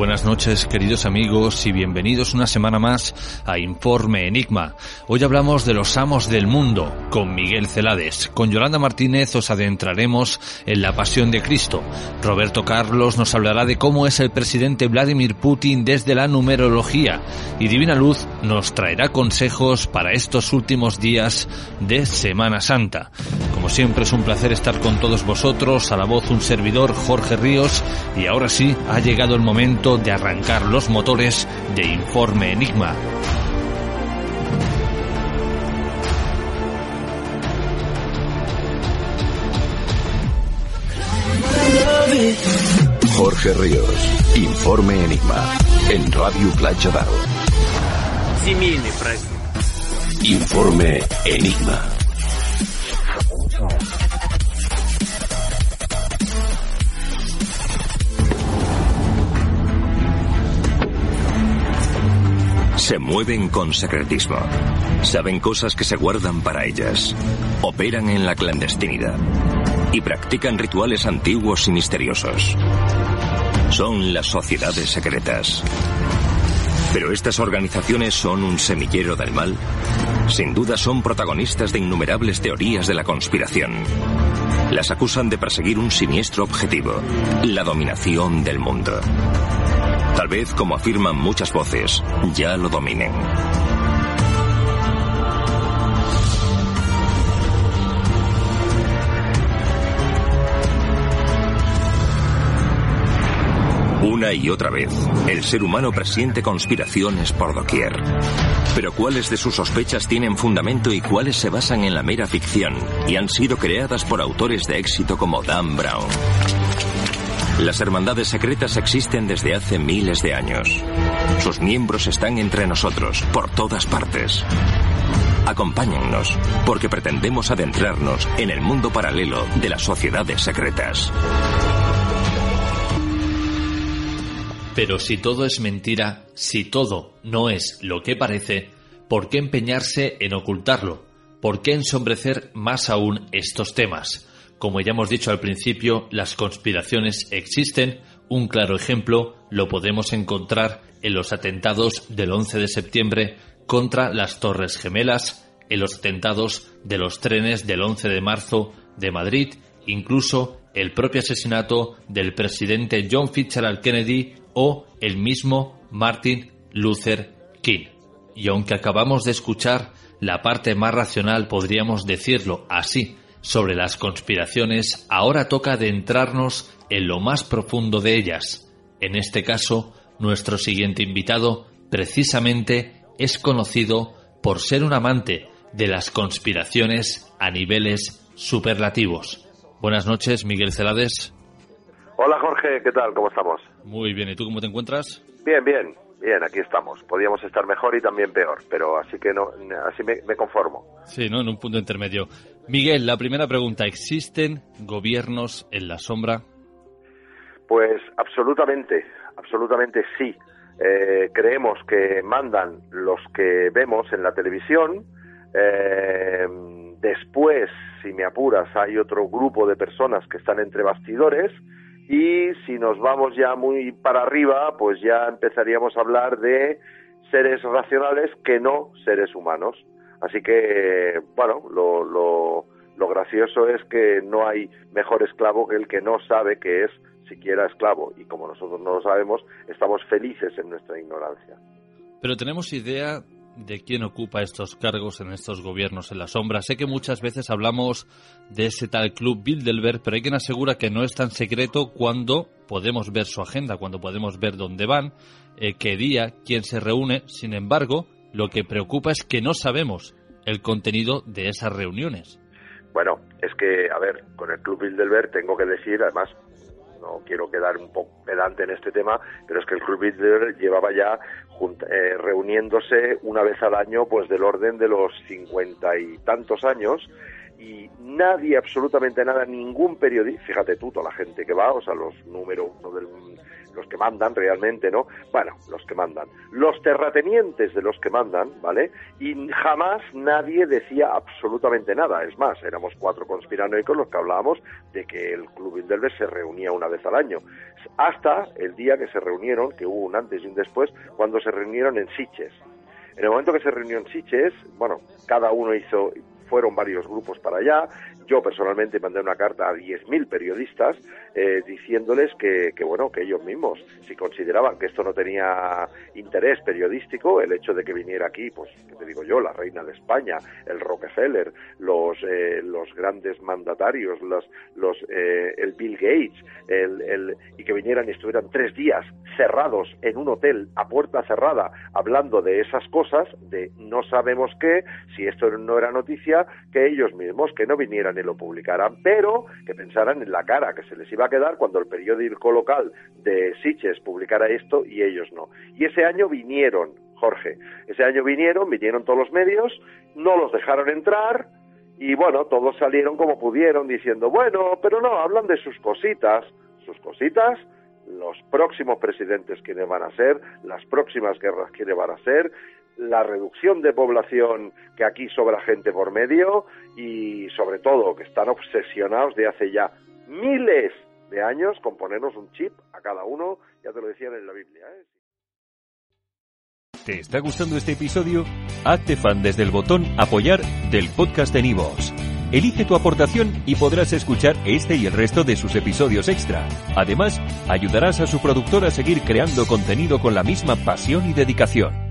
Buenas noches, queridos amigos, y bienvenidos una semana más a Informe Enigma. Hoy hablamos de los amos del mundo, con Miguel Celades. Con Yolanda Martínez os adentraremos en la pasión de Cristo. Roberto Carlos nos hablará de cómo es el presidente Vladimir Putin desde la numerología. Y Divina Luz nos traerá consejos para estos últimos días de Semana Santa. Siempre es un placer estar con todos vosotros, a la voz un servidor Jorge Ríos, y ahora sí ha llegado el momento de arrancar los motores de Informe Enigma. Jorge Ríos, Informe Enigma, en Radio Playa Daro. Informe Enigma. Se mueven con secretismo. Saben cosas que se guardan para ellas. Operan en la clandestinidad. Y practican rituales antiguos y misteriosos. Son las sociedades secretas. ¿Pero estas organizaciones son un semillero del mal? Sin duda son protagonistas de innumerables teorías de la conspiración. Las acusan de perseguir un siniestro objetivo, la dominación del mundo. Tal vez, como afirman muchas voces, ya lo dominen. Una y otra vez, el ser humano presiente conspiraciones por doquier. Pero ¿cuáles de sus sospechas tienen fundamento y cuáles se basan en la mera ficción y han sido creadas por autores de éxito como Dan Brown? Las hermandades secretas existen desde hace miles de años. Sus miembros están entre nosotros, por todas partes. Acompáñennos, porque pretendemos adentrarnos en el mundo paralelo de las sociedades secretas. Pero si todo es mentira, si todo no es lo que parece, ¿por qué empeñarse en ocultarlo? ¿Por qué ensombrecer más aún estos temas? Como ya hemos dicho al principio, las conspiraciones existen. Un claro ejemplo lo podemos encontrar en los atentados del 11 de septiembre contra las Torres Gemelas, en los atentados de los trenes del 11 de marzo de Madrid, incluso el propio asesinato del presidente John Fitzgerald Kennedy o el mismo Martin Luther King. Y aunque acabamos de escuchar la parte más racional, podríamos decirlo así, sobre las conspiraciones, ahora toca adentrarnos en lo más profundo de ellas. En este caso, nuestro siguiente invitado precisamente es conocido por ser un amante de las conspiraciones a niveles superlativos. Buenas noches, Miguel Celades. Hola Jorge, ¿qué tal? ¿Cómo estamos? Muy bien, ¿y tú cómo te encuentras? Bien, bien. Bien, aquí estamos. Podríamos estar mejor y también peor, pero así que no, así me, conformo. Sí, ¿no? En un punto intermedio. Miguel, la primera pregunta, ¿existen gobiernos en la sombra? Pues absolutamente, absolutamente sí. Eh, creemos que mandan los que vemos en la televisión. Eh, después, si me apuras, hay otro grupo de personas que están entre bastidores y si nos vamos ya muy para arriba, pues ya empezaríamos a hablar de seres racionales que no seres humanos. Así que, bueno, lo, lo, lo gracioso es que no hay mejor esclavo que el que no sabe que es siquiera esclavo. Y como nosotros no lo sabemos, estamos felices en nuestra ignorancia. Pero tenemos idea de quién ocupa estos cargos en estos gobiernos en la sombra. Sé que muchas veces hablamos de ese tal club Bilderberg, pero hay quien asegura que no es tan secreto cuando podemos ver su agenda, cuando podemos ver dónde van, eh, qué día, quién se reúne. Sin embargo, lo que preocupa es que no sabemos el contenido de esas reuniones. Bueno, es que, a ver, con el Club Bilderberg tengo que decir, además, no quiero quedar un poco pedante en este tema, pero es que el Club Bilderberg llevaba ya eh, reuniéndose una vez al año, pues del orden de los cincuenta y tantos años, y nadie, absolutamente nada, ningún periodista, fíjate tú, toda la gente que va, o sea, los número uno del, los que mandan realmente, ¿no? Bueno, los que mandan, los terratenientes de los que mandan, ¿vale? Y jamás nadie decía absolutamente nada, es más, éramos cuatro conspiranoicos los que hablábamos de que el Club Bilderberg se reunía una vez al año, hasta el día que se reunieron, que hubo un antes y un después, cuando se reunieron en Siches, en el momento que se reunió en Siches, bueno, cada uno hizo, fueron varios grupos para allá. Yo personalmente mandé una carta a 10.000 periodistas eh, diciéndoles que, bueno, que ellos mismos, si consideraban que esto no tenía interés periodístico, el hecho de que viniera aquí, pues, ¿qué te digo yo? La reina de España, el Rockefeller, los, eh, los grandes mandatarios, los, los, eh, el Bill Gates, el, el, y que vinieran y estuvieran tres días cerrados en un hotel a puerta cerrada hablando de esas cosas, de no sabemos qué, si esto no era noticia, que ellos mismos que no vinieran lo publicaran, pero que pensaran en la cara que se les iba a quedar cuando el periódico local de Siches publicara esto y ellos no. Y ese año vinieron, Jorge, ese año vinieron, vinieron todos los medios, no los dejaron entrar, y bueno, todos salieron como pudieron diciendo, bueno, pero no, hablan de sus cositas, sus cositas, los próximos presidentes quiénes van a ser, las próximas guerras quiénes van a ser, la reducción de población que aquí sobra gente por medio y sobre todo que están obsesionados de hace ya miles de años con ponernos un chip a cada uno, ya te lo decían en la Biblia. ¿eh? ¿Te está gustando este episodio? Hazte fan desde el botón apoyar del podcast de Nivos. Elige tu aportación y podrás escuchar este y el resto de sus episodios extra. Además, ayudarás a su productor a seguir creando contenido con la misma pasión y dedicación.